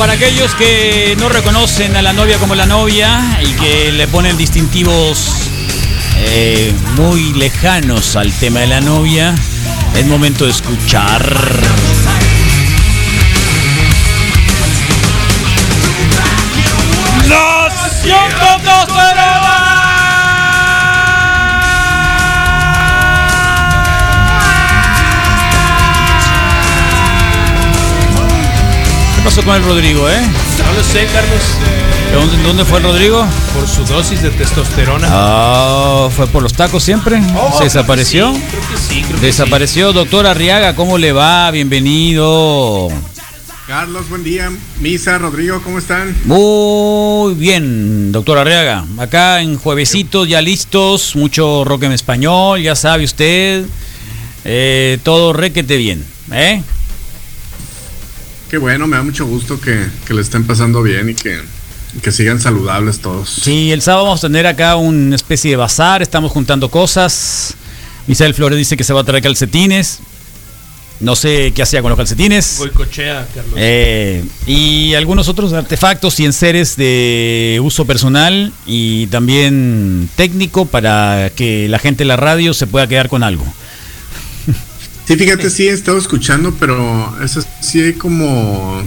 Para aquellos que no reconocen a la novia como la novia y que le ponen distintivos eh, muy lejanos al tema de la novia, es momento de escuchar. ¡Nación ¿Qué pasó con el Rodrigo, eh? No lo sé, Carlos. ¿Dónde, dónde fue el Rodrigo? Por su dosis de testosterona. Ah, fue por los tacos siempre. Oh, ¿Se desapareció? Creo que sí, creo que Desapareció, doctor Arriaga, ¿cómo le va? Bienvenido. Carlos, buen día. Misa, Rodrigo, ¿cómo están? Muy bien, doctor Arriaga. Acá en juevesitos ya listos, mucho rock en español, ya sabe usted. Eh, todo requete bien, ¿eh? Qué bueno, me da mucho gusto que, que le estén pasando bien y que, que sigan saludables todos. Sí, el sábado vamos a tener acá una especie de bazar, estamos juntando cosas. Misael Flores dice que se va a traer calcetines. No sé qué hacía con los calcetines. Boicochea, Carlos. Eh, y algunos otros artefactos y enseres de uso personal y también técnico para que la gente de la radio se pueda quedar con algo. Sí, fíjate, sí he estado escuchando, pero eso sí hay como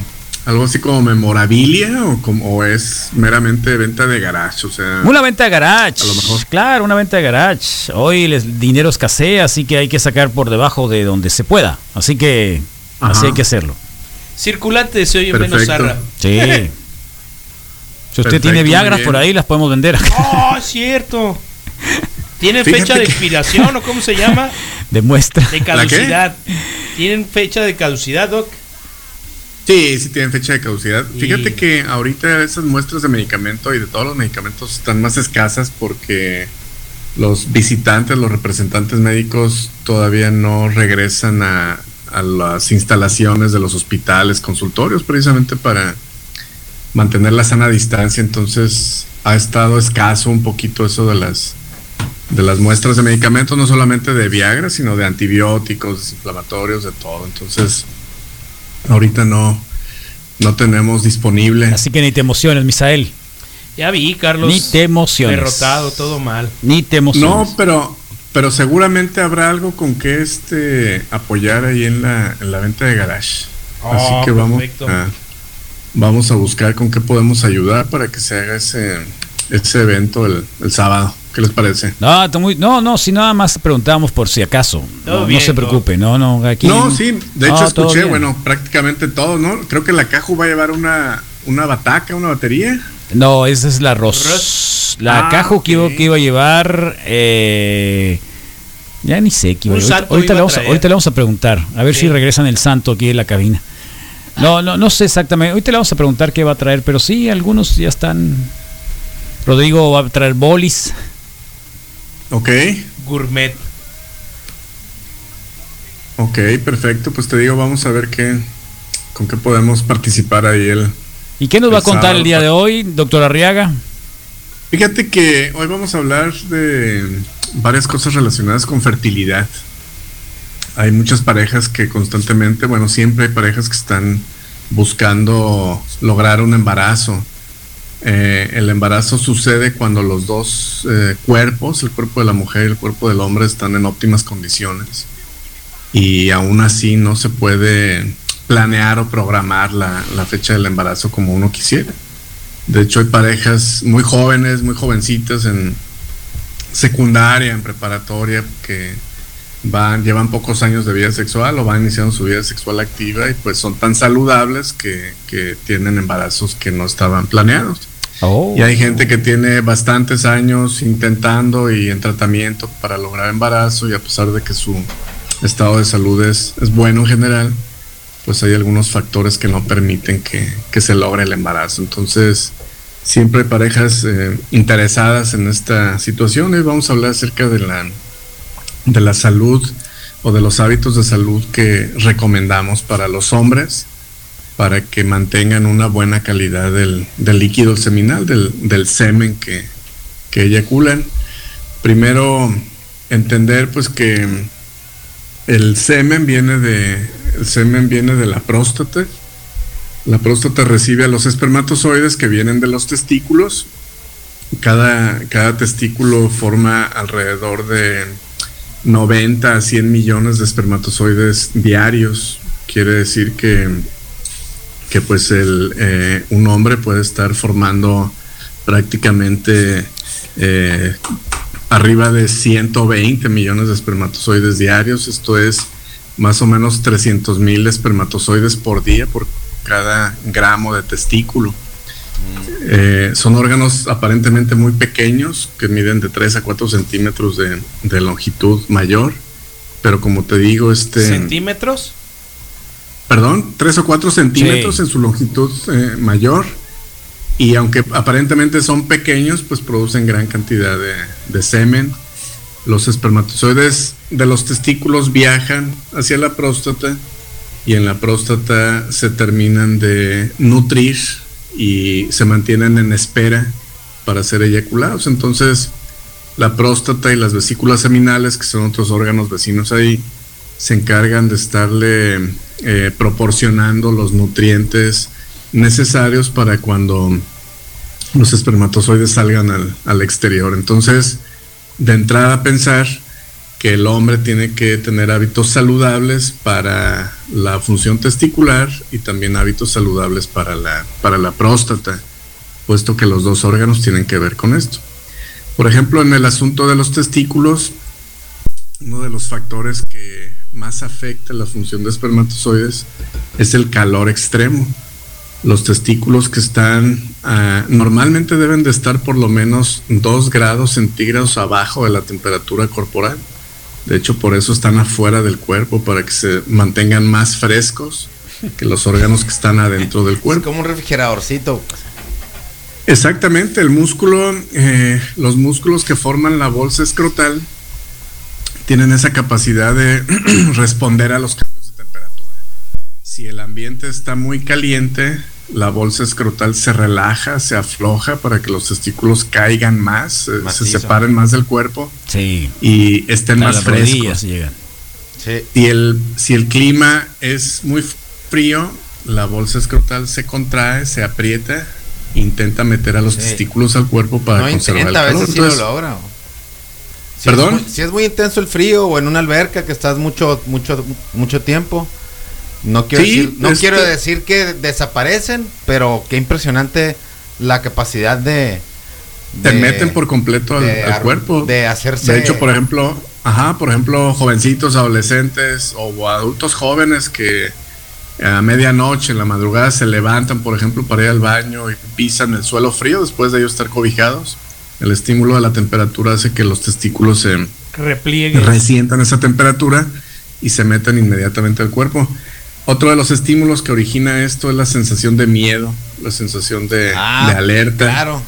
algo así como memorabilia o, como, o es meramente venta de garage, o sea... Una venta de garage. A lo mejor. Claro, una venta de garage. Hoy el dinero escasea, así que hay que sacar por debajo de donde se pueda. Así que así hay que hacerlo. Circulante se oye menos Perfecto. zarra. Sí. Si usted Perfecto, tiene Viagras por ahí, las podemos vender ¡Oh, es cierto! ¿Tienen Fíjate fecha de que- expiración o cómo se llama? de muestra. De caducidad. ¿Tienen fecha de caducidad, Doc? Sí, sí tienen fecha de caducidad. Y- Fíjate que ahorita esas muestras de medicamento y de todos los medicamentos están más escasas porque los visitantes, los representantes médicos todavía no regresan a, a las instalaciones de los hospitales, consultorios, precisamente para mantener la sana distancia. Entonces ha estado escaso un poquito eso de las de las muestras de medicamentos, no solamente de Viagra, sino de antibióticos, desinflamatorios, de todo. Entonces, ahorita no, no tenemos disponible. Así que ni te emociones, Misael. Ya vi, Carlos. Ni te emociones. Derrotado, todo mal. Ni te emociones. No, pero, pero seguramente habrá algo con que este apoyar ahí en la, en la venta de garage. Así Oh, que vamos perfecto. a, vamos a buscar con qué podemos ayudar para que se haga ese, ese evento el, el sábado. ¿Qué les parece? No, está muy- no, no, si nada más preguntábamos por si acaso. Todo No, se preocupe, no, no, aquí. No, sí, de hecho escuché, bueno, prácticamente todo, ¿no? Creo que la Caju va a llevar una, una bataca, una batería. No, esa es la Ros. Ros. La Ah, cajo que, iba, que iba a llevar. eh, ya ni sé qué iba Ahorita, iba le vamos a, ahorita le vamos a preguntar. A ver Sí. si regresan el santo aquí en la cabina. No, no, no sé exactamente. Ahorita le vamos a preguntar qué va a traer, pero sí, algunos ya están. Rodrigo va a traer bolis. Ok, Gourmet. ok, perfecto. Pues te digo, vamos a ver qué, con qué podemos participar ahí el, ¿Y qué nos va a contar sábado, el día de hoy, doctor Arriaga? Fíjate que hoy vamos a hablar de varias cosas relacionadas con fertilidad. Hay muchas parejas que constantemente, bueno, siempre hay parejas que están buscando lograr un embarazo. Eh, el embarazo sucede cuando los dos eh, cuerpos, el cuerpo de la mujer y el cuerpo del hombre, están en óptimas condiciones. Y aún así no se puede planear o programar la, fecha del embarazo como uno quisiera. De hecho, hay parejas muy jóvenes, muy jovencitas en secundaria, en preparatoria, que van, llevan pocos años de vida sexual o van iniciando su vida sexual activa y pues son tan saludables que tienen embarazos que no estaban planeados. Oh. Y hay gente que tiene bastantes años intentando y en tratamiento para lograr embarazo y a pesar de que su estado de salud es, es bueno en general, pues hay algunos factores que no permiten que, que se logre el embarazo. Entonces, siempre hay parejas eh, interesadas en esta situación y vamos a hablar acerca de la, de la salud o de los hábitos de salud que recomendamos para los hombres para que mantengan una buena calidad del, del líquido seminal, del, del semen que, que eyaculan. Primero, entender pues que el semen viene de el semen viene de la próstata. La próstata recibe a los espermatozoides que vienen de los testículos. Cada, cada testículo forma alrededor de 90 a 100 millones de espermatozoides diarios. Quiere decir que, que pues el, eh, un hombre puede estar formando prácticamente eh, arriba de 120 millones de espermatozoides diarios. Esto es más o menos 300 mil espermatozoides por día por cada gramo de testículo. Eh, son órganos aparentemente muy pequeños que miden de 3 a 4 centímetros de, de longitud mayor, pero como te digo, este... ¿Centímetros? Perdón, 3 o 4 centímetros Sí. en su longitud eh, mayor y aunque aparentemente son pequeños, pues producen gran cantidad de, de semen. Los espermatozoides de los testículos viajan hacia la próstata y en la próstata se terminan de nutrir y se mantienen en espera para ser eyaculados. Entonces, la próstata y las vesículas seminales, que son otros órganos vecinos ahí, se encargan de estarle eh, proporcionando los nutrientes necesarios para cuando los espermatozoides salgan al, al exterior. Entonces, de entrada pensar que el hombre tiene que tener hábitos saludables para la función testicular y también hábitos saludables para la, para la próstata, puesto que los dos órganos tienen que ver con esto. Por ejemplo, en el asunto de los testículos, uno de los factores que más afecta la función de espermatozoides es el calor extremo. Los testículos que están ah, normalmente deben de estar por lo menos 2 grados centígrados abajo de la temperatura corporal. De hecho, por eso están afuera del cuerpo, para que se mantengan más frescos que los órganos que están adentro del Es cuerpo. como un refrigeradorcito. Exactamente, el músculo, eh, los músculos que forman la bolsa escrotal tienen esa capacidad de responder a los cambios de temperatura. Si el ambiente está muy caliente, la bolsa escrotal se relaja, se afloja para que los testículos caigan más, eh, se separen más del cuerpo Sí. y estén A más frescos. llegan. Sí. Si el, si el clima es muy frío, la bolsa escrotal se contrae, se aprieta, intenta meter a los Sí. testículos al cuerpo para no conservar el calor. veces sí Entonces, lo logra. Si ¿Perdón? Es muy, si es muy intenso el frío o en una alberca que estás mucho, mucho, mucho tiempo. No quiero, Sí, decir, no quiero decir que desaparecen, pero qué impresionante la capacidad de. te meten por completo al, de al ar- cuerpo. De hacerse. De hecho, por ejemplo, ajá, por ejemplo, jovencitos, adolescentes o adultos jóvenes que a medianoche, en la madrugada, se levantan, por ejemplo, para ir al baño y pisan el suelo frío después de ellos estar cobijados. El estímulo de la temperatura hace que los testículos se Repliegue. resientan esa temperatura y se meten inmediatamente al cuerpo. Otro de los estímulos que origina esto es la sensación de miedo, la sensación de, Ah, de alerta. Claro.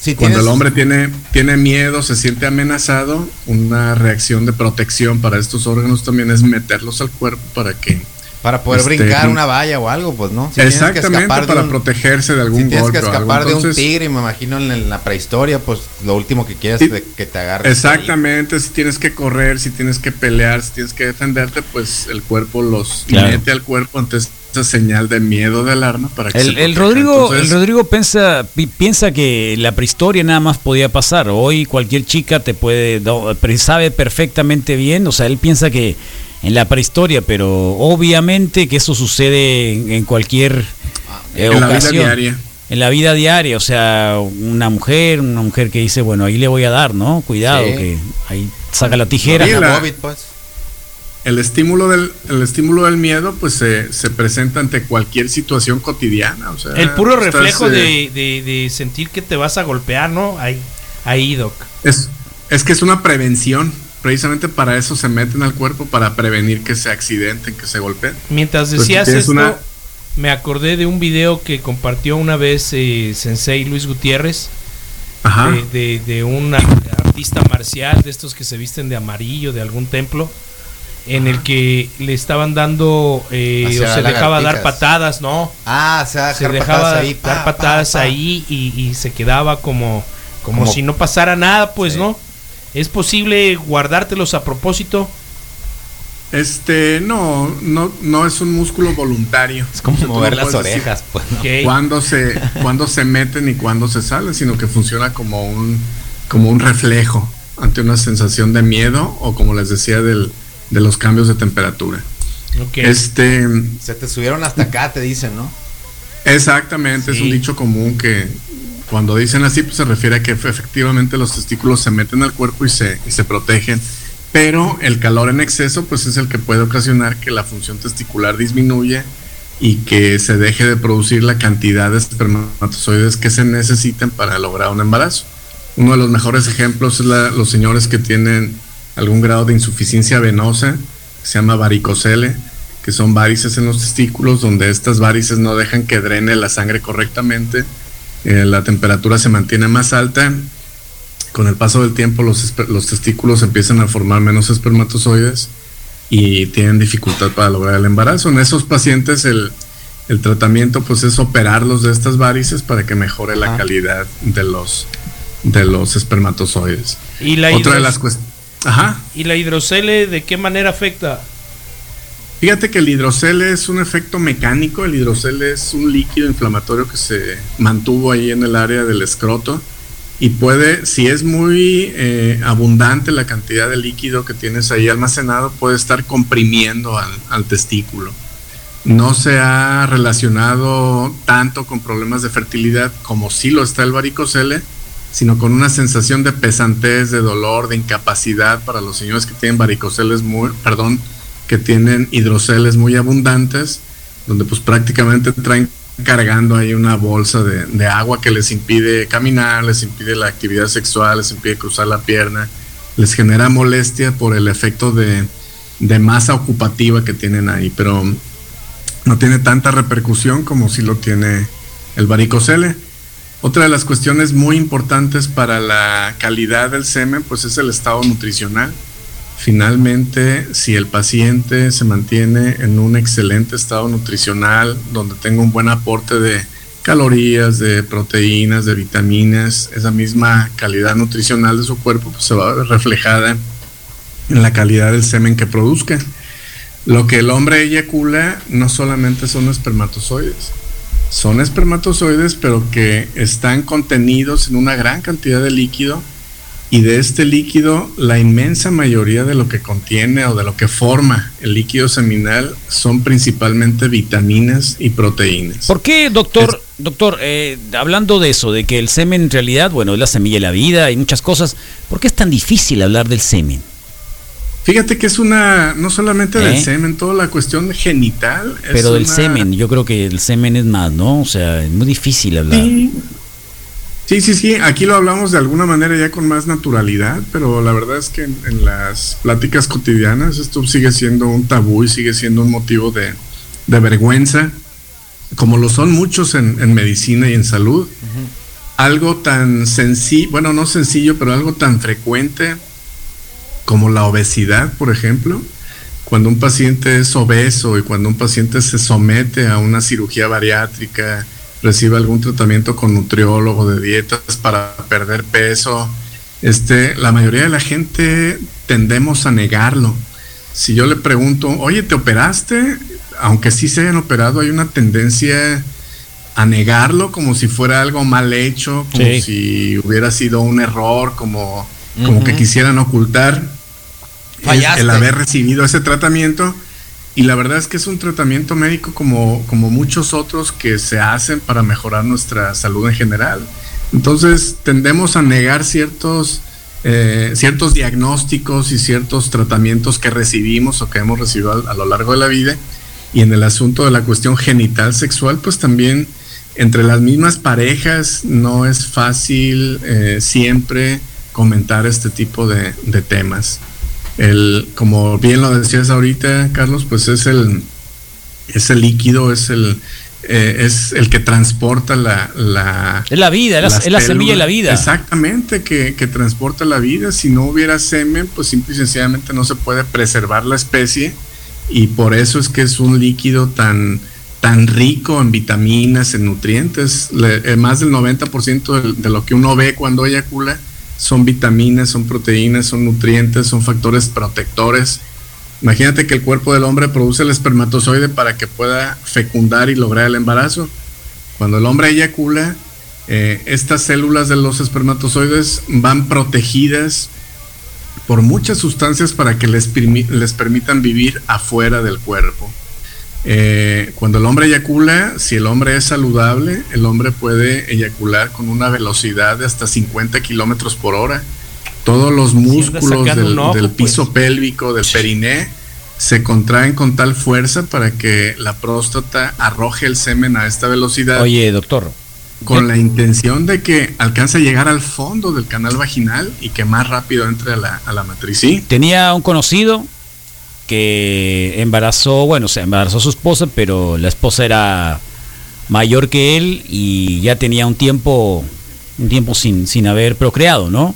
Si Cuando tienes- el hombre tiene, tiene miedo, se siente amenazado, una reacción de protección para estos órganos también es meterlos al cuerpo para que... Para poder este, brincar una valla o algo, pues no. Si tienes que exactamente, para un- protegerse de algún Si tienes golpe que algo. escapar de un Entonces, tigre, me imagino en, en la prehistoria, pues lo último que quieres es de- que te agarre. Exactamente, si tienes que correr, si tienes que pelear, si tienes que defenderte, pues el cuerpo los Claro. mete al cuerpo ante esa señal de miedo de alarma para que se El, el proteja. Rodrigo, Entonces, el Rodrigo piensa, pi- piensa que la prehistoria nada más podía pasar. Hoy cualquier chica te puede, sabe perfectamente bien. O sea, él piensa que en la prehistoria, pero obviamente que eso sucede en, en cualquier eh, en la vida ocasión. diaria. En la vida diaria, o sea, una mujer, una mujer que dice, bueno, ahí le voy a dar, ¿no? Cuidado, Sí. que ahí saca la tijera. La- Bobbitt, pues. El estímulo del, el estímulo del miedo, pues se, se presenta ante cualquier situación cotidiana. O sea, El puro estás, reflejo eh, de, de- de sentir que te vas a golpear, ¿no? Ahí, ahí, Doc. Es, es que es una prevención. Precisamente para eso se meten al cuerpo, para prevenir que se accidenten, que se golpeen. Mientras Pues, decías esto, una- me acordé de un video que compartió una vez eh, Sensei Luis Gutiérrez Ajá. de, de- de un artista marcial de estos que se visten de amarillo de algún templo en el que le estaban dando eh, o se dejaba dar patadas, ¿no? Ah, se dejaba patadas ahí. dar pa, patadas pa, pa. ahí y, y se quedaba como, como, Como- si no pasara nada, pues, Sí. ¿no? ¿Es posible guardártelos a propósito? Este, no, no, no es un músculo voluntario. Es como O sea, tú mover no las orejas, pues. Cuándo se, cuándo se meten y cuándo se salen, sino que funciona como un, como un reflejo ante una sensación de miedo o como les decía del, de los cambios de temperatura. Ok. Este, Se te subieron hasta acá, te dicen, ¿no? exactamente, es un dicho común que cuando dicen así, pues se refiere a que efectivamente los testículos se meten al cuerpo y se, y se protegen. Pero el calor en exceso, pues es el que puede ocasionar que la función testicular disminuya y que se deje de producir la cantidad de espermatozoides que se necesitan para lograr un embarazo. Uno de los mejores ejemplos es los señores que tienen algún grado de insuficiencia venosa, se llama varicocele, que son varices en los testículos, donde estas varices no dejan que drene la sangre correctamente, eh, la temperatura se mantiene más alta, con el paso del tiempo los, los testículos empiezan a formar menos espermatozoides y tienen dificultad para lograr el embarazo. En esos pacientes el, el tratamiento pues es operarlos de estas varices para que mejore la Ah. calidad de los, de los espermatozoides. ¿Y la, Otra de las cuestiones... Ajá. ¿Y la hidrocele de qué manera afecta? Fíjate que el hidrocel es un efecto mecánico, el hidrocel es un líquido inflamatorio que se mantuvo ahí en el área del escroto y puede, si es muy eh, abundante la cantidad de líquido que tienes ahí almacenado, puede estar comprimiendo al, al testículo. No se ha relacionado tanto con problemas de fertilidad como sí lo está el varicocele, sino con una sensación de pesantez, de dolor, de incapacidad para los señores que tienen varicoceles muy, perdón, que tienen hidroceles muy abundantes, donde pues prácticamente traen cargando ahí una bolsa de, agua que les impide caminar, les impide la actividad sexual, les impide cruzar la pierna, les genera molestia por el efecto de, de masa ocupativa que tienen ahí, pero no tiene tanta repercusión como si lo tiene el varicocele. Otra de las cuestiones muy importantes para la calidad del semen, pues es el estado nutricional. Finalmente, si el paciente se mantiene en un excelente estado nutricional, donde tenga un buen aporte de calorías, de proteínas, de vitaminas, esa misma calidad nutricional de su cuerpo pues, se va a ver reflejada en la calidad del semen que produzca. Lo que el hombre eyacula no solamente son espermatozoides, son espermatozoides pero que están contenidos en una gran cantidad de líquido y de este líquido la inmensa mayoría de lo que contiene o de lo que forma el líquido seminal son principalmente vitaminas y proteínas. ¿Por qué, doctor? Doctor, eh, hablando de eso, de que el semen en realidad, bueno, es la semilla de la vida y muchas cosas, ¿por qué es tan difícil hablar del semen? Fíjate que es una, no solamente ¿Eh? del semen, toda la cuestión genital. Pero del una- semen, yo creo que el semen es más, ¿no? O sea, es muy difícil hablar. Sí. Sí, sí, sí, aquí lo hablamos de alguna manera ya con más naturalidad, pero la verdad es que en, en las pláticas cotidianas esto sigue siendo un tabú y sigue siendo un motivo de, de vergüenza, como lo son muchos en, en medicina y en salud. Algo tan sencillo, bueno, no sencillo, pero algo tan frecuente como la obesidad, por ejemplo. Cuando un paciente es obeso y cuando un paciente se somete a una cirugía bariátrica, recibe algún tratamiento con nutriólogo de dietas para perder peso, este, la mayoría de la gente tendemos a negarlo. Si yo le pregunto, oye, ¿te operaste? Aunque sí se hayan operado, hay una tendencia a negarlo como si fuera algo mal hecho, como Sí. si hubiera sido un error, como, como que quisieran ocultar Fallaste. el haber recibido ese tratamiento. Y la verdad es que es un tratamiento médico como, como muchos otros que se hacen para mejorar nuestra salud en general. Entonces tendemos a negar ciertos, eh, ciertos diagnósticos y ciertos tratamientos que recibimos o que hemos recibido a, lo largo de la vida. Y en el asunto de la cuestión genital sexual, pues también entre las mismas parejas no es fácil eh, siempre comentar este tipo de temas. El, como bien lo decías ahorita, Carlos, pues es el, es el líquido, es el, eh, es el que transporta la, la Es la vida, es la, semilla de la vida. Exactamente, que, que transporta la vida. Si no hubiera semen, pues simple y sencillamente no se puede preservar la especie y por eso es que es un líquido tan, tan rico en vitaminas, en nutrientes. Le- eh, más del 90% de, de lo que uno ve cuando eyacula son vitaminas, son proteínas, son nutrientes, son factores protectores. Imagínate que el cuerpo del hombre produce el espermatozoide para que pueda fecundar y lograr el embarazo. Cuando el hombre eyacula, eh, estas células de los espermatozoides van protegidas por muchas sustancias para que les, les permitan vivir afuera del cuerpo. Eh, cuando el hombre eyacula, si el hombre es saludable, el hombre puede eyacular con una velocidad de hasta 50 kilómetros por hora. Todos los músculos del, un ojo, del pues. piso pélvico, del periné, se contraen con tal fuerza para que la próstata arroje el semen a esta velocidad Oye, doctor. con la intención de que alcance a llegar al fondo del canal vaginal y que más rápido entre a la, a la matriz. Sí, Tenía un conocido que embarazó, bueno, se embarazó a su esposa, pero la esposa era mayor que él y ya tenía un tiempo, un tiempo sin, sin haber procreado, ¿no?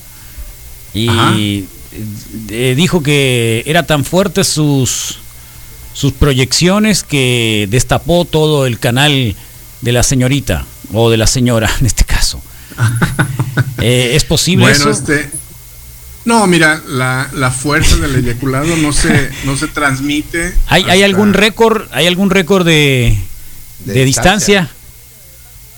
Y Ajá. eh, dijo que era tan fuerte sus sus proyecciones que destapó todo el canal de la señorita o de la señora en este caso. Eh, ¿Es posible bueno, eso? este. No, mira, la, la fuerza del eyaculado no se, no se transmite. ¿Hay, hay algún récord? ¿Hay algún récord de, de, De distancia? distancia.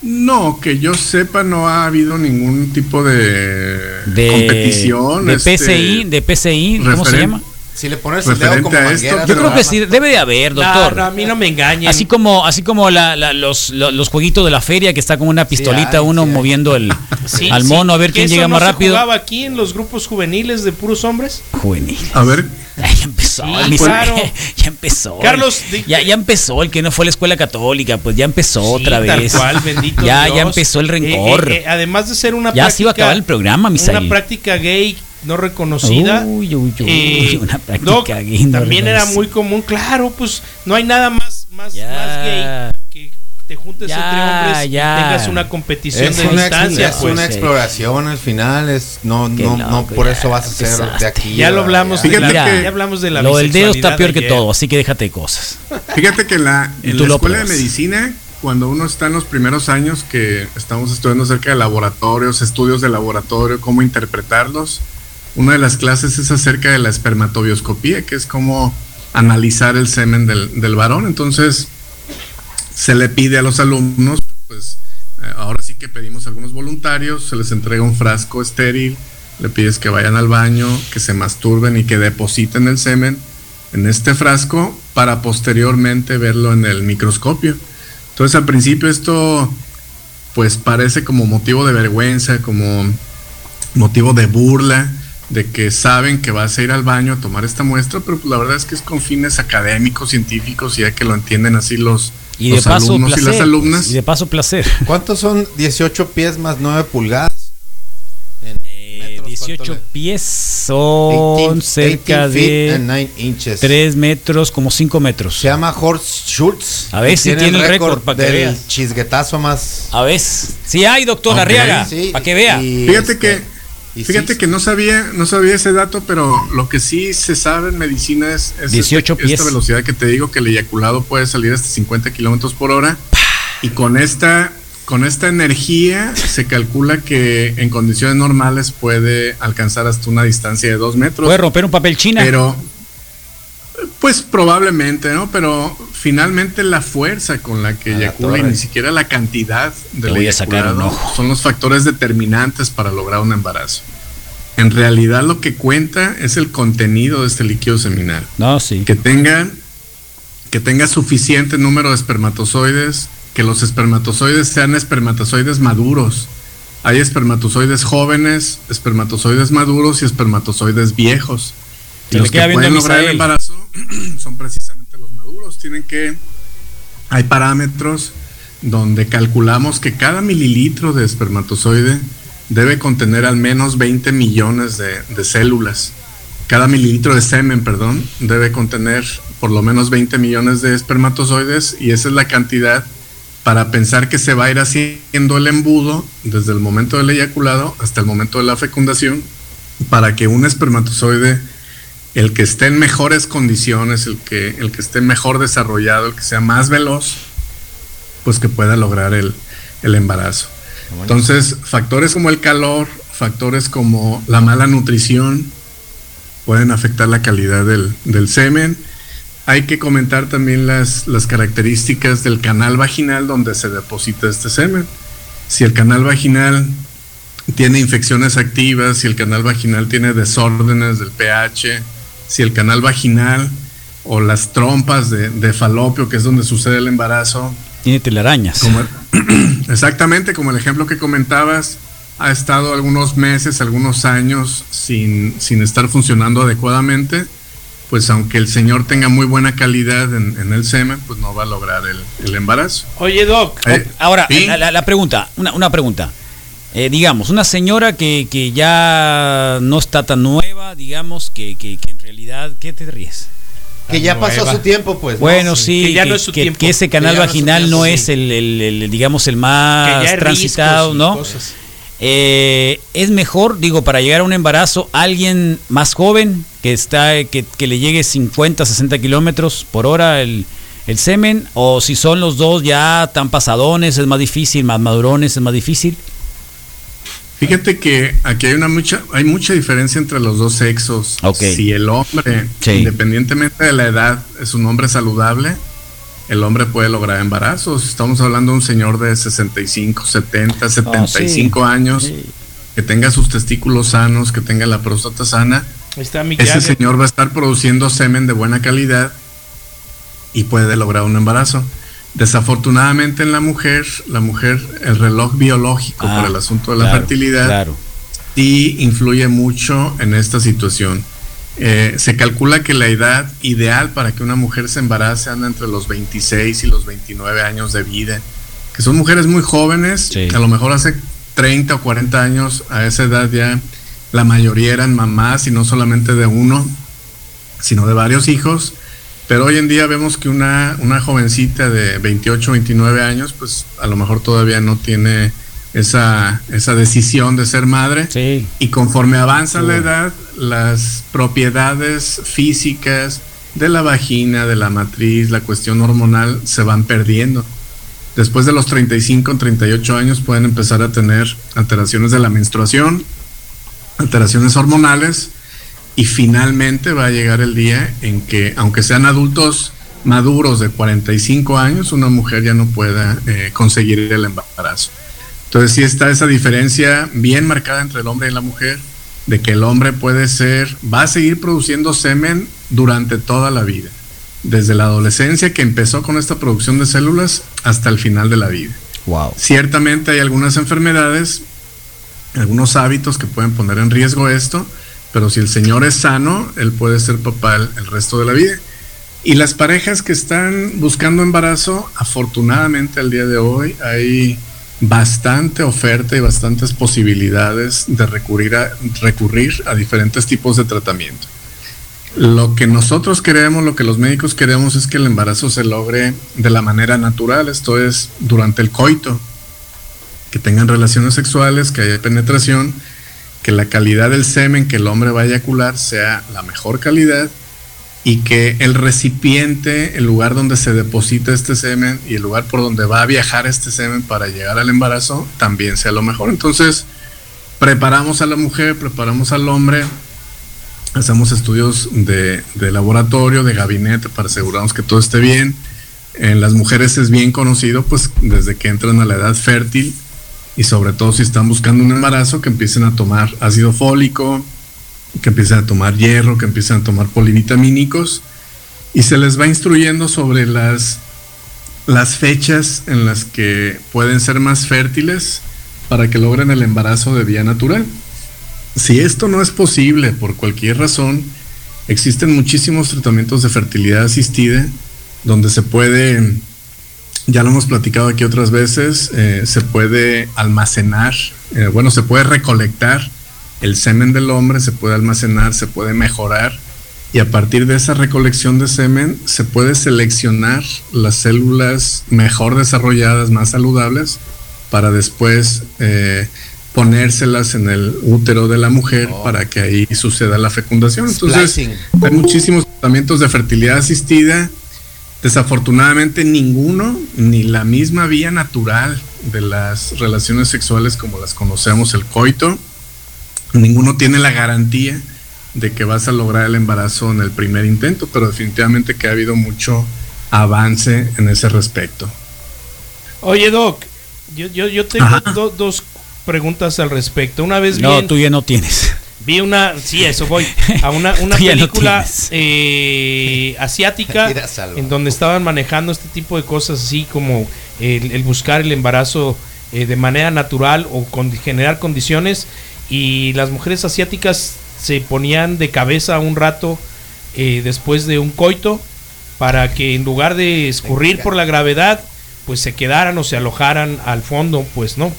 No, que yo sepa, no ha habido ningún tipo de, De, competición. de este, PCI, de PCI, ¿cómo se llama? Si le pones el dedo como a esto, manguera, Yo se creo que sí, debe de haber, doctor. No, no, a mí no me engañen. Así como, así como la- la- los, lo- los jueguitos de la feria que está con una pistolita hay, uno sí moviendo el, Sí, al mono a ver quién eso llega no más se rápido. jugaba aquí en los grupos juveniles de puros hombres? Juvenil. A ver, Ay, ya empezó, Sí, el claro. ya empezó. Carlos, ya, ya empezó el que no fue a la escuela católica, pues ya empezó otra Sí, vez. Tal cual, bendito ya, Dios. ya empezó el rencor. Eh, eh, eh, además de ser una ya se iba a acabar el programa, una Misael. práctica gay no reconocida. Uy, uy, uy, eh, una práctica no, gay no también era muy común, claro, pues no hay nada más, más, Ya. más gay que te juntes Ya, entre hombres ya. y tengas una competición Es de una, distancia. es pues, una eh. exploración al final, es no, no, loco, no por ya eso vas a ser de aquí. Ya lo hablamos, de la, Fíjate que- ya hablamos de la Lo del dedo está peor que ayer. todo, así que déjate de cosas. Fíjate que en la, en la escuela de medicina, cuando uno está en los primeros años que estamos estudiando acerca de laboratorios, estudios de laboratorio, cómo interpretarlos, una de las clases es acerca de la espermatobioscopía, que es cómo analizar el semen del, del varón. Entonces, se le pide a los alumnos, pues eh, ahora sí que pedimos a algunos voluntarios, se les entrega un frasco estéril, le pides que vayan al baño, que se masturben y que depositen el semen en este frasco para posteriormente verlo en el microscopio. Entonces al principio esto pues parece como motivo de vergüenza, como motivo de burla, de que saben que vas a ir al baño a tomar esta muestra, pero pues, la verdad es que es con fines académicos, científicos, y ya que lo entienden así los, Y de los paso, alumnos placer. y las alumnas. Y de paso, placer. ¿Cuántos son 18 pies más 9 pulgadas? En Eh, metros, 18 ¿cuánto le- pies son 18 cerca 18 feet and de 9 inches. 3 metros, como 5 metros. Se llama Horst Schultz. A ver si tiene el récord para que del veas. chisguetazo más. A ver, si hay, doctor Arriaga, Sí, para que vea. Fíjate este, que y Fíjate sí, que no sabía, no sabía ese dato, pero lo que sí se sabe en medicina es, es 18 este- pies. esta velocidad que te digo que el eyaculado puede salir hasta 50 kilómetros por hora. Y con esta, con esta energía se calcula que en condiciones normales puede alcanzar hasta una distancia de 2 metros. Puede romper un papel china. Pero, pues probablemente, ¿no? Pero finalmente la fuerza con la que eyacula y ni siquiera la cantidad del voy a sacar un eyaculado ojo. son los factores determinantes para lograr un embarazo. En realidad lo que cuenta es el contenido de este líquido seminal. no, sí. Que tenga, que tenga suficiente número de espermatozoides, que los espermatozoides sean espermatozoides maduros. Hay espermatozoides jóvenes, espermatozoides maduros y espermatozoides viejos. Y los que pueden lograr el embarazo son precisamente. Tienen que, hay parámetros donde calculamos que cada mililitro de espermatozoide debe contener al menos 20 millones de, células. cada mililitro de semen, perdón, debe contener por lo menos 20 millones de espermatozoides y esa es la cantidad para pensar que se va a ir haciendo el embudo desde el momento del eyaculado hasta el momento de la fecundación para que un espermatozoide, el que esté en mejores condiciones, el que, el que esté mejor desarrollado, el que sea más veloz, pues que pueda lograr el, el embarazo. Entonces, factores como el calor, factores como la mala nutrición, pueden afectar la calidad del, del semen. Hay que comentar también las, las características del canal vaginal donde se deposita este semen. Si el canal vaginal tiene infecciones activas, si el canal vaginal tiene desórdenes del pH, si el canal vaginal o las trompas de, de falopio, que es donde sucede el embarazo, Tiene telarañas. como- exactamente como el ejemplo que comentabas, ha estado algunos meses, algunos años sin, sin estar funcionando adecuadamente, pues aunque el señor tenga muy buena calidad en, en el semen, pues no va a lograr el, el embarazo. Oye, Doc, Eh, Ahora, ¿sí? la, la- la pregunta, una, una pregunta. Eh, digamos, una señora que, que ya no está tan nueva, digamos, que, que, que en realidad, ¿qué te ríes? Que ya pasó nueva. su tiempo, pues. ¿no? Bueno, sí, que ya que, no es su que- tiempo. que ese Que canal no es vaginal tiempo, no sí. es el, el- el, digamos, el más transitado, ¿no? Eh, es mejor, digo, para llegar a un embarazo, alguien más joven que está, que, que le llegue 50, 60 kilómetros por hora el, el semen, o si son los dos ya tan pasadones, es más difícil, más madurones, es más difícil. Fíjate que aquí hay una mucha, hay mucha diferencia entre los dos sexos. Si el hombre, Sí. independientemente de la edad, es un hombre saludable, el hombre puede lograr embarazos. Estamos hablando de un señor de 65, 70, 75 años, Sí. que tenga sus testículos sanos, que tenga la próstata sana. Está mi Ese señor va a estar produciendo semen de buena calidad y puede lograr un embarazo. Desafortunadamente en la mujer, la mujer, el reloj biológico Ah, para el asunto de la claro, fertilidad Claro. sí influye mucho en esta situación. Eh, se calcula que la edad ideal para que una mujer se embarace anda entre los 26 y los 29 años de vida, que son mujeres muy jóvenes, Sí. que a lo mejor hace 30 o 40 años a esa edad ya la mayoría eran mamás y no solamente de uno, sino de varios hijos. Pero hoy en día vemos que una, una jovencita de 28 29 años, pues a lo mejor todavía no tiene esa, esa decisión de ser madre. Sí. Y conforme avanza Sí, la edad, las propiedades físicas de la vagina, de la matriz, la cuestión hormonal se van perdiendo. Después de los 35, 38 años pueden empezar a tener alteraciones de la menstruación, alteraciones hormonales y finalmente va a llegar el día en que, aunque sean adultos maduros de 45 años, una mujer ya no pueda eh, conseguir el embarazo. Entonces sí está esa diferencia bien marcada entre el hombre y la mujer, de que el hombre puede ser, va a seguir produciendo semen durante toda la vida, desde la adolescencia que empezó con esta producción de células hasta el final de la vida. Wow. Ciertamente hay algunas enfermedades, algunos hábitos que pueden poner en riesgo esto, pero si el señor es sano, él puede ser papá el, resto de la vida. Y las parejas que están buscando embarazo, afortunadamente al día de hoy hay bastante oferta y bastantes posibilidades de recurrir a, recurrir a diferentes tipos de tratamiento. Lo que nosotros queremos, lo que los médicos queremos es que el embarazo se logre de la manera natural, esto es durante el coito, que tengan relaciones sexuales, que haya penetración, que la calidad del semen que el hombre va a eyacular sea la mejor calidad y que el recipiente, el lugar donde se deposita este semen y el lugar por donde va a viajar este semen para llegar al embarazo también sea lo mejor. Entonces, preparamos a la mujer, preparamos al hombre, hacemos estudios de, de laboratorio, de gabinete para asegurarnos que todo esté bien. En las mujeres es bien conocido, pues desde que entran a la edad fértil y sobre todo si están buscando un embarazo, que empiecen a tomar ácido fólico, que empiecen a tomar hierro, que empiecen a tomar polivitamínicos y se les va instruyendo sobre las, las fechas en las que pueden ser más fértiles para que logren el embarazo de vía natural. Si esto no es posible por cualquier razón, existen muchísimos tratamientos de fertilidad asistida donde se puede, ya lo hemos platicado aquí otras veces, eh, se puede almacenar, eh, bueno, se puede recolectar el semen del hombre se puede almacenar, se puede mejorar y a partir de esa recolección de semen se puede seleccionar las células mejor desarrolladas, más saludables, para después eh, ponérselas en el útero de la mujer Oh. para que ahí suceda la fecundación. Entonces, Splicing. hay muchísimos tratamientos de fertilidad asistida. Desafortunadamente ninguno, ni la misma vía natural de las relaciones sexuales como las conocemos, el coito, ninguno tiene la garantía de que vas a lograr el embarazo en el primer intento, pero definitivamente que ha habido mucho avance en ese respecto. Oye, Doc, yo, yo, yo tengo do- dos preguntas al respecto. Una vez No, vi, tú ya no tienes. Vi una, sí, eso voy, a una, una película eh, asiática en donde estaban manejando este tipo de cosas así como el, el buscar el embarazo eh, de manera natural o con, generar condiciones. Y las mujeres asiáticas se ponían de cabeza un rato eh, después de un coito para que en lugar de escurrir por la gravedad pues se quedaran o se alojaran al fondo pues no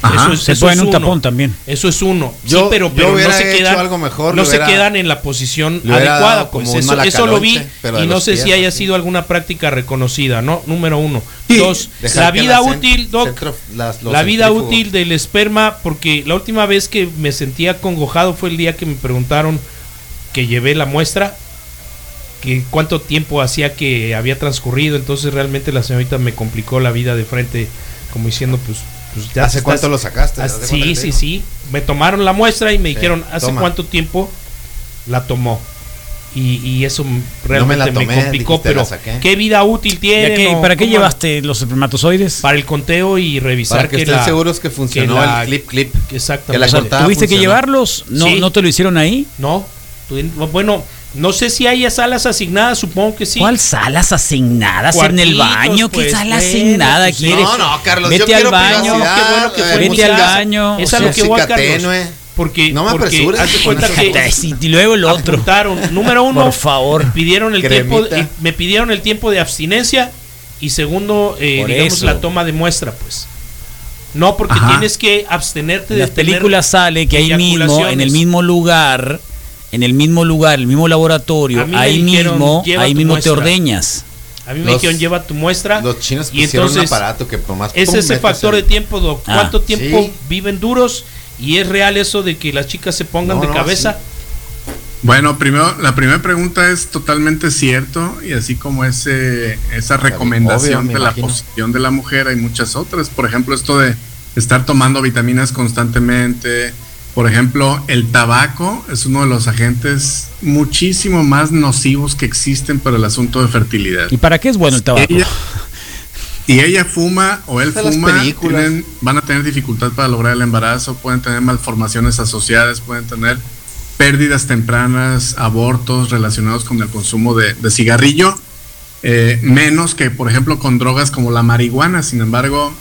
Ajá. Se eso es un uno. tapón también. eso es uno. Yo- sí, pero, yo no se quedan algo mejor, no le se hubiera- quedan en la posición adecuada, pues eso, eso lo vi y no sé pies, si haya sido alguna práctica reconocida, ¿no? Número uno. Sí. Dos, Dejar la vida útil, Doc, centro- las- los la vida centrífugos. útil del esperma, porque la última vez que me sentía congojado fue el día que me preguntaron que llevé la muestra, que cuánto tiempo hacía que había transcurrido, entonces realmente la señorita me complicó la vida de frente, como diciendo, pues, pues ya ¿Hace estás- cuánto lo sacaste? Ah, ¿Haz de cuenta Sí, que sí, sí. Me tomaron la muestra y me Sí, dijeron, ¿hace toma. cuánto tiempo la tomó? Y, y eso realmente me tomé, complicó, pero la saqué. ¿qué vida útil ¿Ya tiene? qué- ¿Para qué llevaste los espermatozoides? Para el conteo y revisar Para que, estén la- seguros que funcionó la- el clip clip. Exactamente. que la O sea, cortada ¿Tuviste que llevarlos? ¿No, Sí. ¿No te lo hicieron ahí? No, bueno, no sé si hay salas asignadas, supongo que sí. ¿Cuál salas asignadas en el baño? ¿Qué pues, sala bueno, asignada pues, quieres? No, no, Carlos, Vete yo al baño. Qué bueno que eh, Vete al baño. Es a lo que voy, Carlos. tenue. Porque, No me porque con cuenta que Y luego el otro. apuntaron. Número uno, Por favor. me pidieron el Cremita. tiempo, eh, me pidieron el tiempo de abstinencia y segundo, eh, digamos eso. la toma de muestra, pues. No, porque Ajá. tienes que abstenerte En de las películas tener sale que ahí mismo, en el mismo lugar, en el mismo lugar, el mismo laboratorio, A mí me ahí dijeron, mismo, "Lleva ahí mismo te muestra". ordeñas. A mí me Los- dijeron lleva tu muestra. Los chinos y pusieron entonces un aparato que por más es pum, ese factor el- de tiempo, Doc. Ah, ¿Cuánto tiempo sí. viven duros? Y es real eso de que las chicas se pongan No, de no, cabeza. Bueno, primero, la primera pregunta es totalmente cierto y así como ese, esa recomendación obvio, de la imagino. posición de la mujer, hay muchas otras. Por ejemplo, esto de estar tomando vitaminas constantemente. Por ejemplo, el tabaco es uno de los agentes muchísimo más nocivos que existen para el asunto de fertilidad. ¿Y para qué es bueno el tabaco? Ella- y ella fuma o él fuma, tienen- van a tener dificultad para lograr el embarazo, pueden tener malformaciones asociadas, pueden tener pérdidas tempranas, abortos relacionados con el consumo de, de cigarrillo, eh, menos que por ejemplo con drogas como la marihuana. Sin embargo,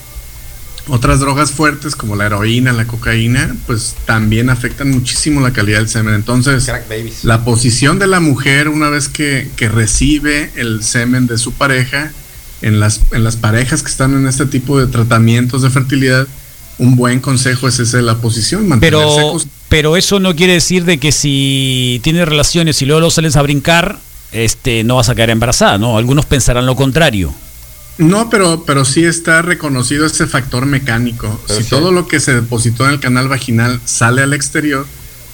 otras drogas fuertes como la heroína, la cocaína, pues también afectan muchísimo la calidad del semen. Entonces, la posición de la mujer una vez que, que recibe el semen de su pareja, en las, en las parejas que están en este tipo de tratamientos de fertilidad, un buen consejo es ese de la posición, mantenerse Pero, pero eso no quiere decir de que si tienes relaciones y luego lo sales a brincar, este, no vas a caer embarazada, ¿no? Algunos pensarán lo contrario. No, pero, pero sí está reconocido ese factor mecánico. Pero si sí. todo lo que se depositó en el canal vaginal sale al exterior,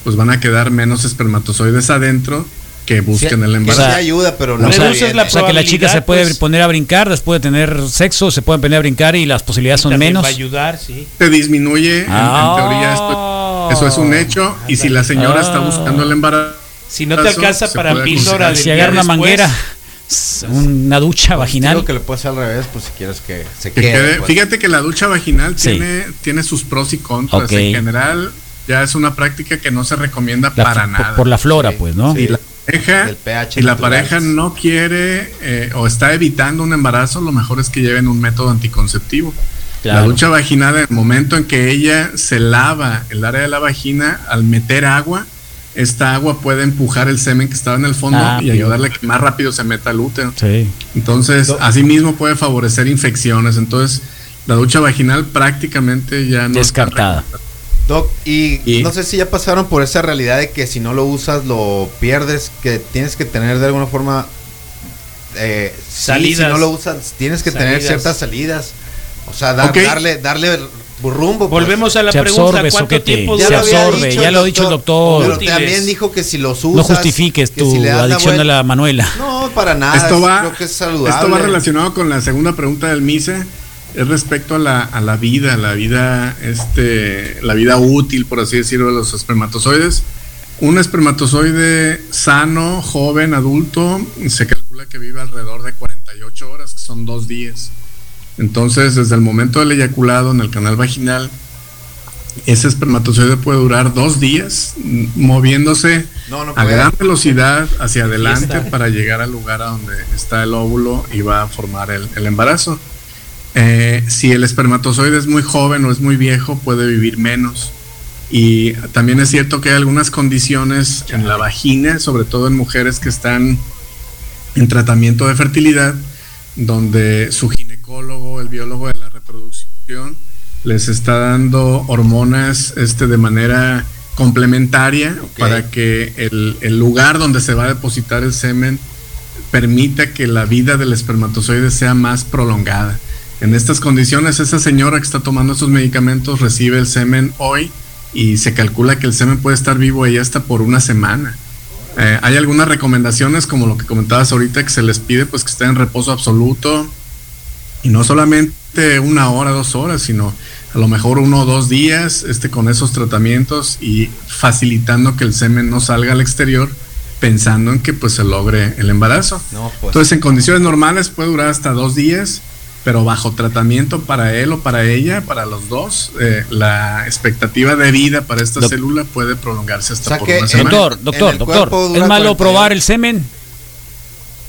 pues van a quedar menos espermatozoides adentro que busquen el embarazo. sí sea, ayuda, pero O no sea, Reduces viene. la o sea, que la chica se puede pues. poner a brincar después de tener sexo, se pueden poner a brincar y las posibilidades son menos. Va a ayudar, sí. se disminuye, en- en, Ah. teoría esto, eso es un hecho, y si la señora está buscando el embarazo, Si no te alcanza para píldora si agarra una manguera, una ducha vaginal. Digo que le puedes hacer al revés, pues si quieres que se que quede. quede- pues. fíjate que la ducha vaginal Sí. tiene, tiene sus pros y contras. En general, ya es una práctica que no se recomienda La- para por- nada. Por la flora, Sí, pues, ¿no? sí. Si la pareja, El pH si la pareja no quiere eh, o está evitando un embarazo, lo mejor es que lleven un método anticonceptivo. Claro. La ducha vaginal, en el momento en que ella se lava el área de la vagina, al meter agua, esta agua puede empujar el semen que estaba en el fondo Ah, y ayudarle a que más rápido se meta al útero. Sí. Entonces, Do- asimismo puede favorecer infecciones. Entonces, la ducha vaginal prácticamente ya no Descartada. Doc, y, Y- no sé si ya pasaron por esa realidad de que si no lo usas lo pierdes, que tienes que tener de alguna forma eh, sí, Salidas. si no lo usas, tienes que tener ciertas salidas. O sea, darle, darle rumbo. pues. Volvemos a la Se pregunta, absorbe, ¿cuánto soquete. tiempo Ya dura? lo había absorbe, dicho ya lo ha dicho el doctor. Pero Útiles. también dijo que si los usas. No justifiques que tu si adicción a la Manuela. No, para nada. esto va, creo que es saludable. esto va relacionado con la segunda pregunta del MISE, es respecto a la, a la vida, la vida, este, la vida útil, por así decirlo, de los espermatozoides. Un espermatozoide sano, joven, adulto, se calcula que vive alrededor de 48 horas, que son dos días. Entonces, desde el momento del eyaculado en el canal vaginal, ese espermatozoide puede durar dos días mm, moviéndose No, no a gran velocidad hacia adelante para llegar al lugar a donde está el óvulo y va a formar el, el embarazo. Eh, si el espermatozoide es muy joven o es muy viejo, puede vivir menos. Y también es cierto que hay algunas condiciones en la vagina, sobre todo en mujeres que están en tratamiento de fertilidad, donde su ginecólogo, el biólogo de la reproducción, les está dando hormonas este, de manera complementaria para que el, el lugar donde se va a depositar el semen permita que la vida del espermatozoide sea más prolongada. En estas condiciones, esa señora que está tomando esos medicamentos recibe el semen hoy y se calcula que el semen puede estar vivo ahí hasta por una semana. Eh, hay algunas recomendaciones, como lo que comentabas ahorita, que se les pide pues que estén en reposo absoluto y no solamente una hora, dos horas, sino a lo mejor uno o dos días este, con esos tratamientos y facilitando que el semen no salga al exterior pensando en que pues se logre el embarazo. No, pues. Entonces en condiciones normales puede durar hasta dos días, pero bajo tratamiento para él o para ella, para los dos, eh, la expectativa de vida para esta Doc- célula puede prolongarse hasta O sea por que una semana. Doctor, doctor, doctor. ¿Es malo 48. probar el semen?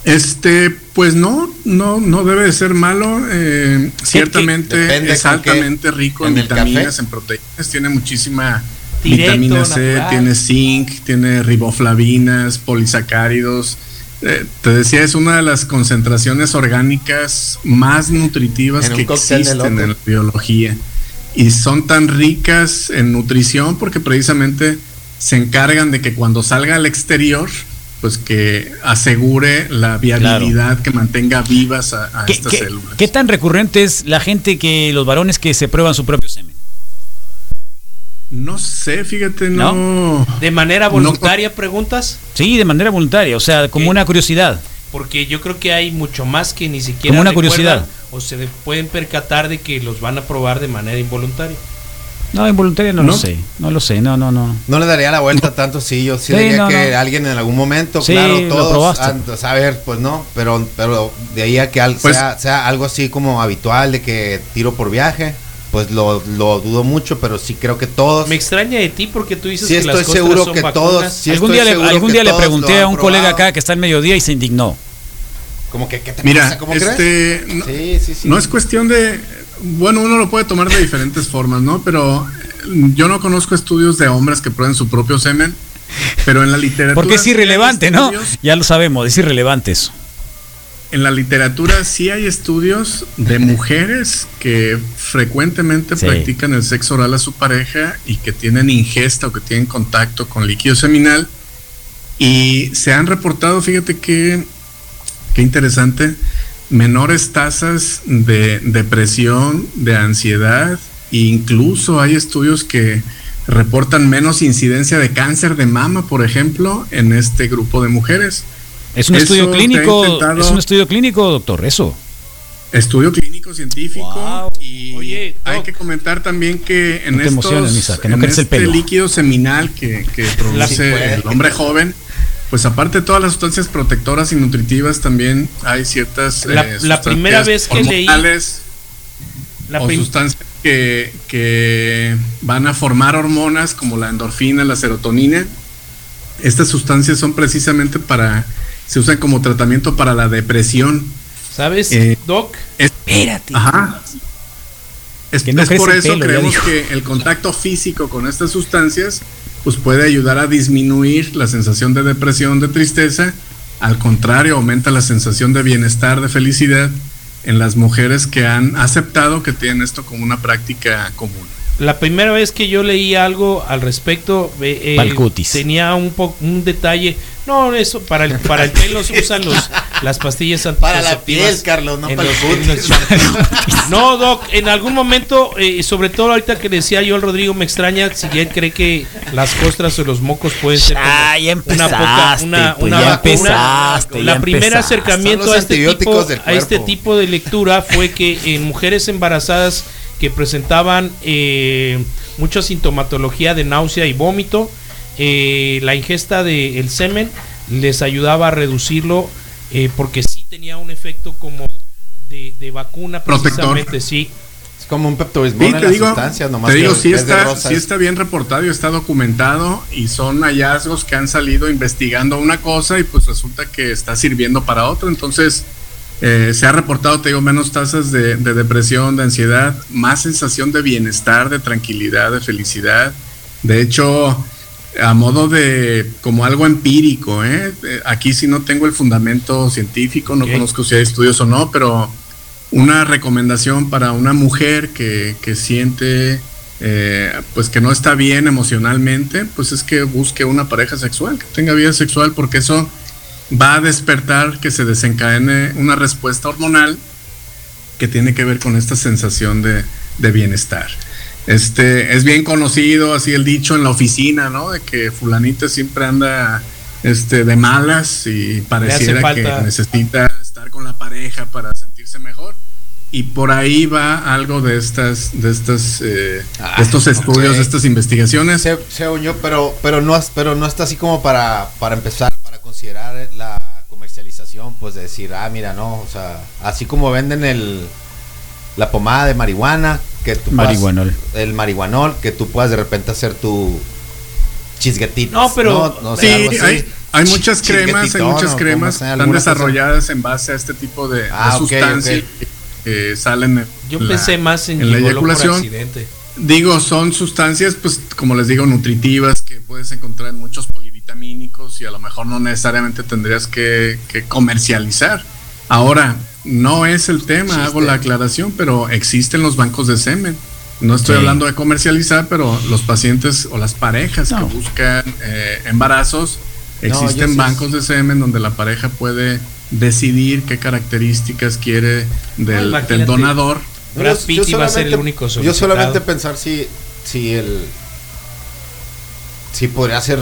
Este, pues no, no, no debe de ser malo. eh, ciertamente es qué- altamente rico en, vitaminas, café. en proteínas, tiene muchísima Directo, vitamina C, natural. tiene zinc, tiene riboflavinas, polisacáridos. Eh, te decía, es una de las concentraciones orgánicas más nutritivas que existen en la biología. Y son tan ricas en nutrición porque precisamente se encargan de que cuando salga al exterior, pues que asegure la viabilidad que mantenga vivas a, a ¿Qué, estas qué- células. qué tan recurrente es la gente que, los varones que se prueban su propio semen? No sé, fíjate, no. ¿De manera No- voluntaria preguntas? Sí, de manera voluntaria, o sea, como una curiosidad. Porque yo creo que hay mucho más que ni siquiera Como una curiosidad. o se de- pueden percatar de que los van a probar de manera involuntaria. No, involuntaria no, ¿No? lo sé, no lo sé, no, no, no. No le daría la vuelta tanto, sí, yo sí, Sí, diría no, que no. alguien en algún momento, Sí, claro, todos, antes, a ver, pues no, pero, pero de ahí a que al- Pues- sea, sea algo así como habitual de que tiro por viaje, pues lo, lo dudo mucho, pero sí creo que todos, Me extraña de ti porque tú dices sí que estoy las seguro son que vacunas. todos, sí algún estoy día, le, seguro algún que día le todos pregunté a un colega acá que está en mediodía y se indignó. como que, ¿qué te Mira, pasa? ¿Cómo crees? este, no, Sí, sí, sí. no es cuestión de, bueno, uno lo puede tomar de diferentes formas, ¿no? Pero eh, yo no conozco estudios de hombres que prueben su propio semen, pero en la literatura. Porque es irrelevante, ¿no? Ya lo sabemos, es irrelevante eso. En la literatura sí hay estudios de mujeres que frecuentemente Sí. practican el sexo oral a su pareja y que tienen ingesta o que tienen contacto con líquido seminal y se han reportado, fíjate que qué interesante, menores tasas de depresión, de ansiedad e incluso hay estudios que reportan menos incidencia de cáncer de mama, por ejemplo, en este grupo de mujeres. Es un Eso estudio clínico, es un estudio clínico, doctor, eso. Estudio clínico científico Wow. y Oye, hay que comentar también que en No estos Misa, que no en crece el este pelo. líquido seminal que, que produce el hombre joven, pues aparte de todas las sustancias protectoras y nutritivas también hay ciertas La- eh, la primera vez que leí- La o sustancias que, que van a formar hormonas como la endorfina, la serotonina. Estas sustancias son precisamente para se usan como tratamiento para la depresión. ¿Sabes, Eh, Doc? Espérate. Ajá. Es, Que no es por eso pelo, creemos que el contacto físico con estas sustancias pues puede ayudar a disminuir la sensación de depresión, de tristeza. Al contrario, aumenta la sensación de bienestar, de felicidad en las mujeres que han aceptado que tienen esto como una práctica común. La primera vez que yo leí algo al respecto, eh, eh, tenía un un detalle. No, eso para el para el pelo se usan los las pastillas Para la piel, Carlos, no para el los- shampoos. No, Doc, en algún momento, eh, sobre todo ahorita que decía yo al Rodrigo, me extraña si él cree que las costras o los mocos pueden ser como Ah, ya una poca, empezaste, una, pues, una ya vacuna. empezaste, La ya primer empezaste. acercamiento los a este, tipo, a este tipo de lectura fue que en mujeres embarazadas que presentaban eh, mucha sintomatología de náusea y vómito, eh, la ingesta del semen les ayudaba a reducirlo eh, porque sí tenía un efecto como de, de vacuna Protector. precisamente, sí. Es como un pepto-bismol Sí, en te las digo, sustancias, nomás te digo sí, de está, sí es- está bien reportado y está documentado y son hallazgos que han salido investigando una cosa y pues resulta que está sirviendo para otra. Entonces eh, se ha reportado, te digo, menos tasas de, de depresión, de ansiedad, más sensación de bienestar, de tranquilidad, de felicidad. De hecho, a modo de como algo empírico, ¿eh? Aquí sí no tengo el fundamento científico, no conozco si hay estudios o no, pero una recomendación para una mujer que, que siente eh, pues que no está bien emocionalmente, pues es que busque una pareja sexual, que tenga vida sexual, porque eso va a despertar que se desencadene una respuesta hormonal que tiene que ver con esta sensación de, de bienestar. Este es bien conocido, así el dicho en la oficina, ¿no? De que fulanita siempre anda este de malas y pareciera que necesita estar con la pareja para sentirse mejor. Y por ahí va algo de estas, de estas, eh, Ah, de estos estudios, ok. de estas investigaciones. Se, se unió, pero, pero, no, es- pero no está así como para, para empezar, para considerar la comercialización, pues de decir, ah, mira, no, o sea, así como venden el la pomada de marihuana, que tú puedas- Marihuanol. el marihuanol, que tú puedas de repente hacer tu chisguetito. No, pero- Sí, hay, hay muchas cremas, hay muchas cremas sea, están desarrolladas en base a este tipo de, Ah, sustancias que que salen en Yo la- pensé más en, en la eyaculación. accidente. Digo, son sustancias, pues, como les digo, nutritivas que puedes encontrar en muchos polivitamínicos y a lo mejor no necesariamente tendrías que, que comercializar. Ahora, no es el tema, Existe. hago la aclaración, pero existen los bancos de semen. No estoy Sí. hablando de comercializar, pero los pacientes o las parejas No. que buscan eh, embarazos, No, yo existen sí- bancos de semen donde la pareja puede decidir qué características quiere del, donador. Brad Pitt iba a ser el único Yo solicitado. solamente pensar si, si el si podría ser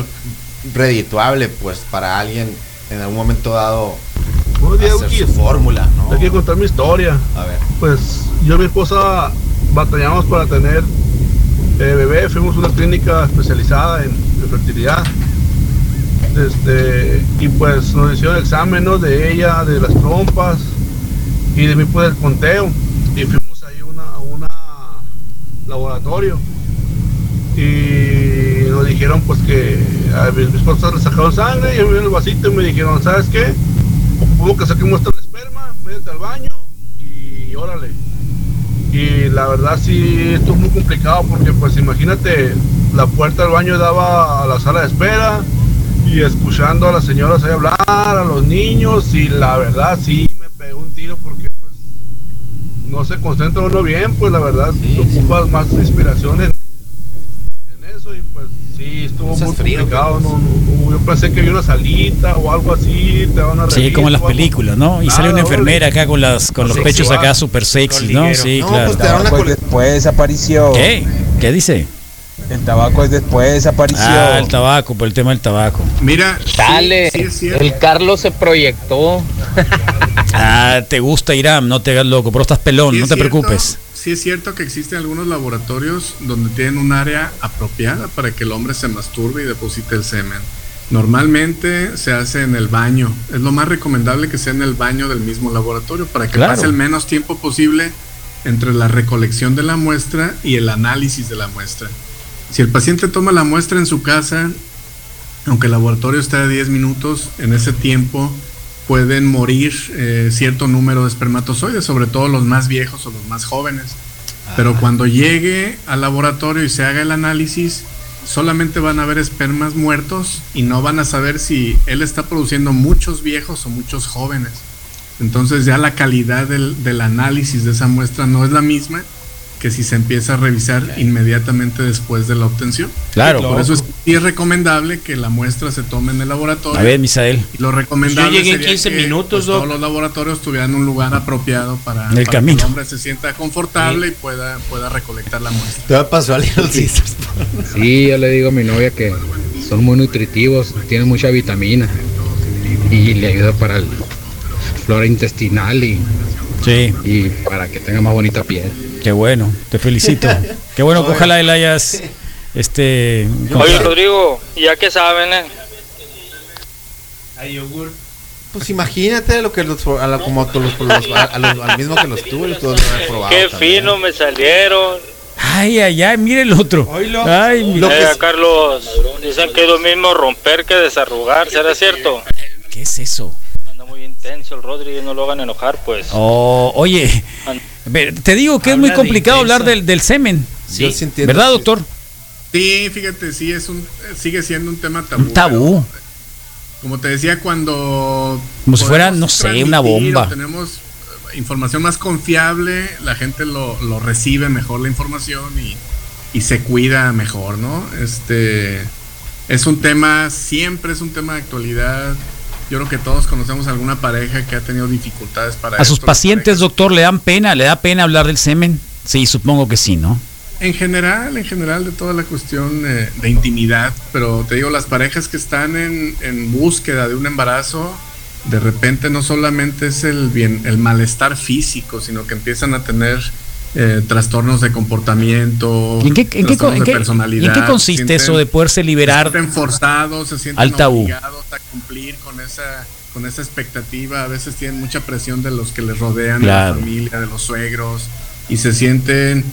redituable pues para alguien en algún momento dado Buenos días, hacer su fórmula, ¿no? Te quiero contar mi historia. A ver. Pues yo y mi esposa batallamos para tener eh, bebé. Fuimos a una clínica especializada en, en fertilidad. Este, y pues nos hicieron examen ¿no? de ella, de las trompas y de mí pues el conteo. Y fuimos ahí una, a una laboratorio. Y nos dijeron pues que a mis, mis esposas le sacaron sangre y me dieron el vasito y me dijeron, ¿sabes qué? Hubo que saque muestra el esperma, métete al baño y órale. Y la verdad sí, esto es muy complicado porque pues imagínate, la puerta del baño daba a la sala de espera y escuchando a las señoras ahí hablar, a los niños y la verdad sí me pegó un tiro porque pues no se concentra uno bien, pues la verdad Sí, ocupas más inspiración en, en eso y pues sí, estuvo muy frío, complicado. pues. No, no, no, yo pensé que había una salita o algo así, te van a Sí, como en las películas, ¿no? Y sale una enfermera acá con las con los Sexy, pechos acá súper sexy, ¿no? Sí, No, claro. pues te dan una tabaco cole- es después desapareció. ¿Qué? ¿Qué dice? El tabaco es después desapareció. Ah, el tabaco, por el tema del tabaco. Mira, Dale, sí el Carlos se proyectó. Ah, te gusta Irán, no te hagas loco, pero estás pelón, Sí no es te cierto- preocupes. Sí es cierto que existen algunos laboratorios donde tienen un área apropiada para que el hombre se masturbe y deposite el semen. Normalmente se hace en el baño. Es lo más recomendable que sea en el baño del mismo laboratorio para que Claro. pase el menos tiempo posible entre la recolección de la muestra y el análisis de la muestra. Si el paciente toma la muestra en su casa, aunque el laboratorio está de 10 minutos, en ese tiempo pueden morir eh, cierto número de espermatozoides, sobre todo los más viejos o los más jóvenes. Pero cuando llegue al laboratorio y se haga el análisis, solamente van a ver espermas muertos y no van a saber si él está produciendo muchos viejos o muchos jóvenes. Entonces ya la calidad del, del análisis de esa muestra no es la misma que si se empieza a revisar inmediatamente después de la obtención. Claro. Por eso es, sí es recomendable que la muestra se tome en el laboratorio. A ver, Misael. Y lo recomendable Yo llegué en sería 15 que, minutos, pues, todos los laboratorios tuvieran un lugar apropiado para, En el para camino. que el hombre se sienta confortable y pueda, pueda recolectar la muestra. Te pasó a Little Caesars. Sí, yo le digo a mi novia que son muy nutritivos, tienen mucha vitamina y le ayuda para el flora intestinal y, Sí, y para que tenga más bonita piel. qué bueno. Te felicito. Qué bueno que ojalá él hayas. Este. Oye, Rodrigo, ya que saben, eh, Hay yogur. Pues imagínate lo que los, a la- como a los, los- a, a los- al mismo que los tuyos, todos lo han probado. qué también. fino me salieron. Ay, ay, ay, mire el otro. Oílo. Ay, mira. Eh, Carlos, dicen que es lo mismo romper que desarrugar, ¿será cierto? ¿Qué es eso? Anda muy intenso el Rodri, no lo hagan enojar, pues. Oh, oye, te digo que es muy complicado hablar del, del semen. Yo sí ¿Verdad, sí. doctor? Sí, fíjate, sí, es un, sigue siendo un tema tabú. Un tabú. pero, Como te decía, cuando. Como si fuera, no sé, una bomba. Tenemos eh, información más confiable, la gente lo, lo recibe mejor la información y, y se cuida mejor, ¿no? Este. Es un tema, siempre es un tema de actualidad. Yo creo que todos conocemos alguna pareja que ha tenido dificultades para A sus esto, pacientes, doctor, le dan pena, le da pena hablar del semen. Sí, supongo que sí, ¿no? En general, en general de toda la cuestión eh, de intimidad, pero te digo, las parejas que están en, en búsqueda de un embarazo, de repente no solamente es el bien, el malestar físico, sino que empiezan a tener eh, trastornos de comportamiento, ¿Y en qué, en qué, trastornos en de qué- personalidad. en qué consiste sienten- eso de poderse liberar? Se sienten forzados, se sienten al tabú. obligados a cumplir con esa con esa expectativa, a veces tienen mucha presión de los que les rodean, Claro. de la familia, de los suegros, y se sienten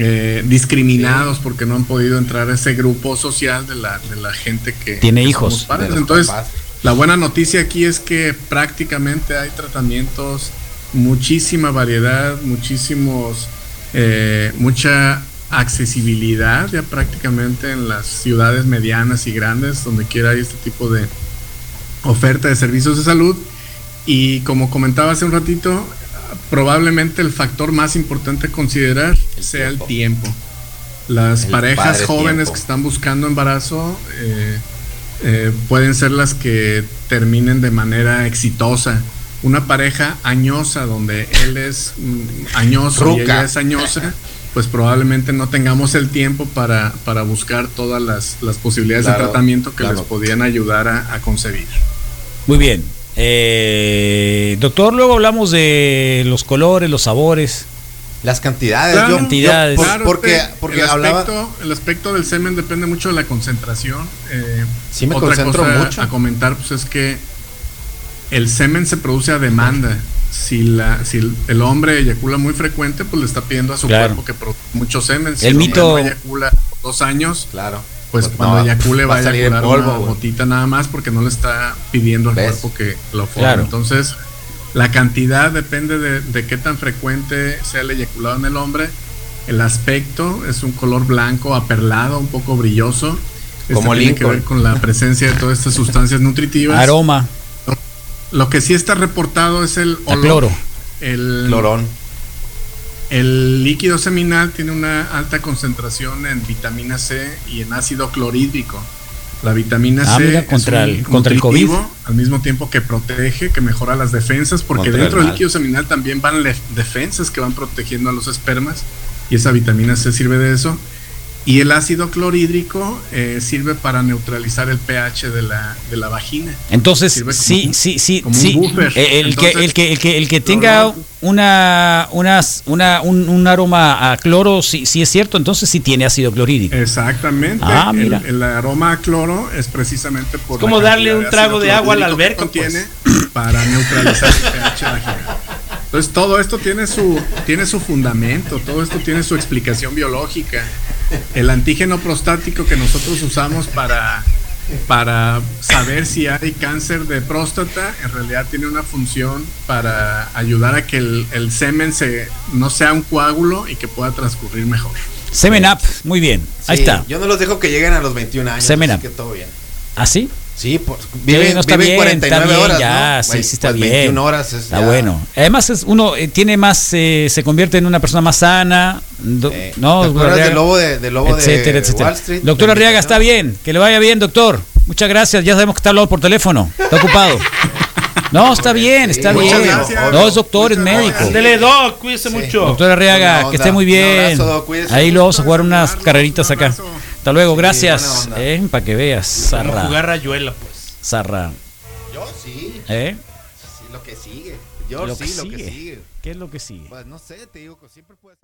eh, discriminados porque no han podido entrar a ese grupo social de la, de la gente que Tiene que hijos. padres. Entonces, papás. la buena noticia aquí es que prácticamente hay tratamientos, muchísima variedad, muchísimos, eh, mucha accesibilidad ya prácticamente en las ciudades medianas y grandes, donde quiera hay este tipo de oferta de servicios de salud. Y como comentaba hace un ratito, probablemente el factor más importante a considerar El sea tiempo. el tiempo. Las El parejas jóvenes tiempo. que están buscando embarazo eh, eh, pueden ser las que terminen de manera exitosa. Una pareja añosa donde él es mm, añoso y ella es añosa, pues probablemente no tengamos el tiempo para, para buscar todas las, las posibilidades Claro, de tratamiento que claro. les podían ayudar a, a concebir. Muy bien. Eh, doctor, luego hablamos de los colores, los sabores. Las cantidades, Claro, yo, cantidades. yo- por- Claro, porque, porque el, hablaba. aspecto, el aspecto del semen depende mucho de la concentración. Eh, Sí, me otra concentro cosa mucho. a comentar pues es que el semen se produce a demanda. Si, la, si el, el hombre eyacula muy frecuente, pues le está pidiendo a su Claro. cuerpo que produzca mucho semen. Si El hombre mito- no eyacula por dos años, Claro. Pues Pues cuando no, eyacule va a eyacular polvo, una gotita nada más porque no le está pidiendo al ¿Ves? cuerpo que lo forme. Claro. Entonces, la cantidad depende de, de qué tan frecuente sea el eyaculado en el hombre. El aspecto es un color blanco, aperlado, un poco brilloso. Este Como tiene que ver con la presencia de todas estas sustancias nutritivas. Aroma, Lo que sí está reportado es el olor. cloro. El, Clorón. El líquido seminal tiene una alta concentración en vitamina C y en ácido clorhídrico. La vitamina Ah, C mira, es contra un el- contra el COVID. al mismo tiempo que protege, que mejora las defensas, porque Contra dentro del líquido seminal también van defensas que van protegiendo a los espermas y esa vitamina C sirve de eso. Y el ácido clorhídrico eh, sirve para neutralizar el pH de la, de la vagina. Entonces, Sirve como sí, un- sí, sí, como un sí. buffer. Eh, El, que, el, que, el, que, el que tenga una, unas- una, un, un aroma a cloro, sí, sí es cierto, entonces sí tiene ácido clorhídrico. Exactamente. Ah, El- mira. El, aroma a cloro es precisamente por. Es como darle un trago ácido de agua a la clorhídrico que alberca, pues. contiene para neutralizar el pH vaginal. Entonces todo esto tiene su tiene su fundamento, todo esto tiene su explicación biológica. El antígeno prostático que nosotros usamos para para saber si hay cáncer de próstata, en realidad tiene una función para ayudar a que el, el semen se, no sea un coágulo y que pueda transcurrir mejor. Semen Up, muy bien. Ahí Sí, está. Yo no los dejo que lleguen a los 21 años. Semen así up. que todo bien. ¿Así? Sí, pues, Sí, vive, no está vive bien, 49 está bien, horas, ya, ¿no? sí, Güey, sí está pues, bien. 21 horas es Está ya- bueno. Además es uno eh, tiene más, eh, se convierte en una persona más sana, do- Eh, ¿no? lobo de- del lobo de etcétera. Wall Street? Doctor Arriaga, está bien, que le vaya bien, doctor. Muchas gracias, ya sabemos que está hablando por teléfono, está ocupado. No, está bien, está Sí, bien. muchas gracias. No, es doctor, es Muchas médico. gracias. Ándele, Doc, cuídese mucho. Doctor Arriaga, que esté muy Un bien. abrazo, Doc, cuídese Ahí lo vamos a jugar unas carreritas un acá. Hasta luego, buena gracias. Eh, para que veas, Vamos a jugar rayuela, pues. Zarra. Yo sí, ¿Eh? sí, lo que sigue. Yo Lo sí, que lo que sigue. sigue. ¿Qué es lo que sigue? Pues no sé, te digo que siempre puede